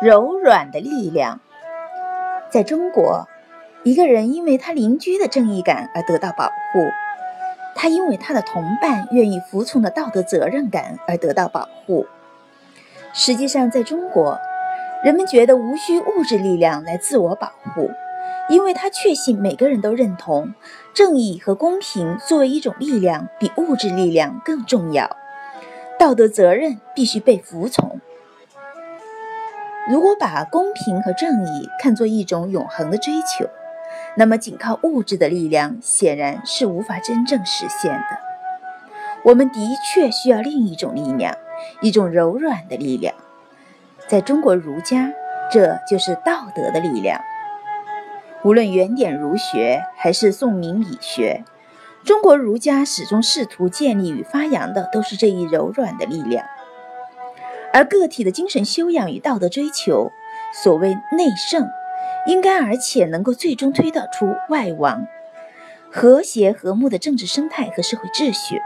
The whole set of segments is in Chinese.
柔软的力量。在中国，一个人因为他邻居的正义感而得到保护，他因为他的同伴愿意服从的道德责任感而得到保护。实际上，在中国，人们觉得无需物质力量来自我保护，因为他确信每个人都认同正义和公平作为一种力量比物质力量更重要，道德责任必须被服从。如果把公平和正义看作一种永恒的追求，那么仅靠物质的力量显然是无法真正实现的。我们的确需要另一种力量，一种柔软的力量。在中国儒家，这就是道德的力量。无论原点儒学还是宋明理学，中国儒家始终试图建立与发扬的都是这一柔软的力量。而个体的精神修养与道德追求，所谓内圣，应该而且能够最终推导出外王，和谐和睦的政治生态和社会秩序。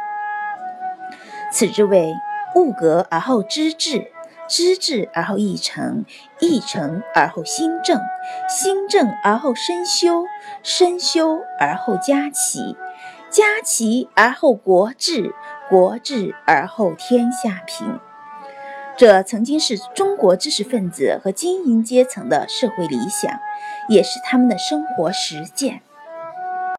此之谓物格而后知治，知治而后议成，议成而后心正，心正而后身修，身修而后家齐，家齐而后国治，国治而后天下平。这曾经是中国知识分子和精英阶层的社会理想，也是他们的生活实践。